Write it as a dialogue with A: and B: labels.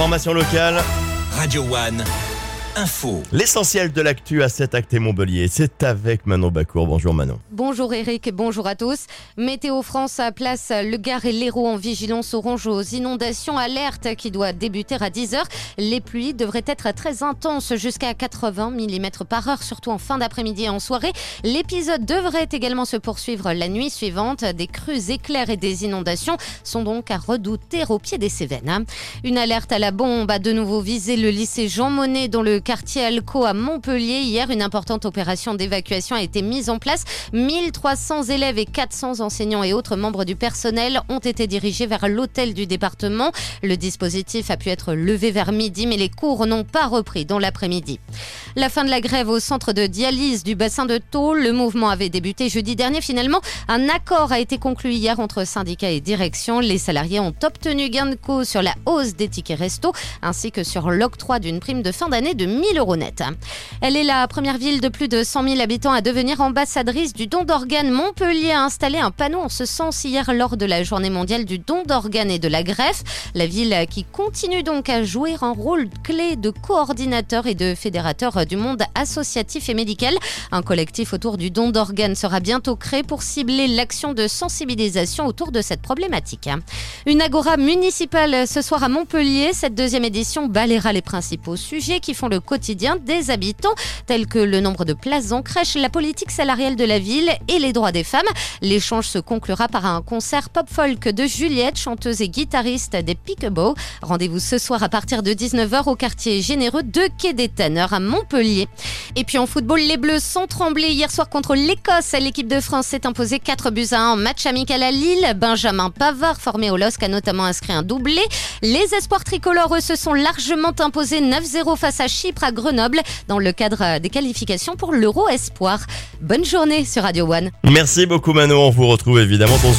A: Information locale.
B: Radio One,
A: L'essentiel de l'actu à 7 Acte et Montbellier, c'est avec Manon Bacour. Bonjour Manon.
C: Bonjour Eric bonjour à tous. Météo France place le Gard et l'Hérault en vigilance orange aux inondations. Alerte qui doit débuter à 10h. Les pluies devraient être très intenses jusqu'à 80 mm par heure, surtout en fin d'après-midi et en soirée. L'épisode devrait également se poursuivre la nuit suivante. Des crues éclairs et des inondations sont donc à redouter au pied des Cévennes. Une alerte à la bombe a de nouveau visé le lycée Jean Monnet dans le quartier Alco à Montpellier. Hier, une importante opération d'évacuation a été mise en place. 1300 élèves et 400 enseignants et autres membres du personnel ont été dirigés vers l'hôtel du département. Le dispositif a pu être levé vers midi, mais les cours n'ont pas repris dans l'après-midi. La fin de la grève au centre de dialyse du bassin de Tôle. Le mouvement avait débuté jeudi dernier. Finalement, un accord a été conclu hier entre syndicats et direction. Les salariés ont obtenu gain de cause sur la hausse des tickets resto ainsi que sur l'octroi d'une prime de fin d'année de 1000 euros net. Elle est la première ville de plus de 100 000 habitants à devenir ambassadrice du don d'organes. Montpellier a installé un panneau en ce sens hier lors de la journée mondiale du don d'organes et de la greffe. La ville qui continue donc à jouer un rôle clé de coordinateur et de fédérateur du monde associatif et médical. Un collectif autour du don d'organes sera bientôt créé pour cibler l'action de sensibilisation autour de cette problématique. Une agora municipale ce soir à Montpellier. Cette deuxième édition balayera les principaux sujets qui font le quotidien des habitants, tels que le nombre de places en crèche, la politique salariale de la ville et les droits des femmes. L'échange se conclura par un concert pop-folk de Juliette, chanteuse et guitariste des Peekaboo. Rendez-vous ce soir à partir de 19h au quartier généreux de Quai des Tanneurs à Montpellier. Et puis en football, les Bleus sont tremblés hier soir contre l'Écosse. L'équipe de France s'est imposée 4 buts à 1 en match amical à Lille. Benjamin Pavard, formé au LOSC, a notamment inscrit un doublé. Les espoirs tricolores, se sont largement imposés 9-0 face à Chypre à Grenoble dans le cadre des qualifications pour l'Euro Espoir. Bonne journée sur Radio One.
A: Merci beaucoup Manon. On vous retrouve évidemment dans une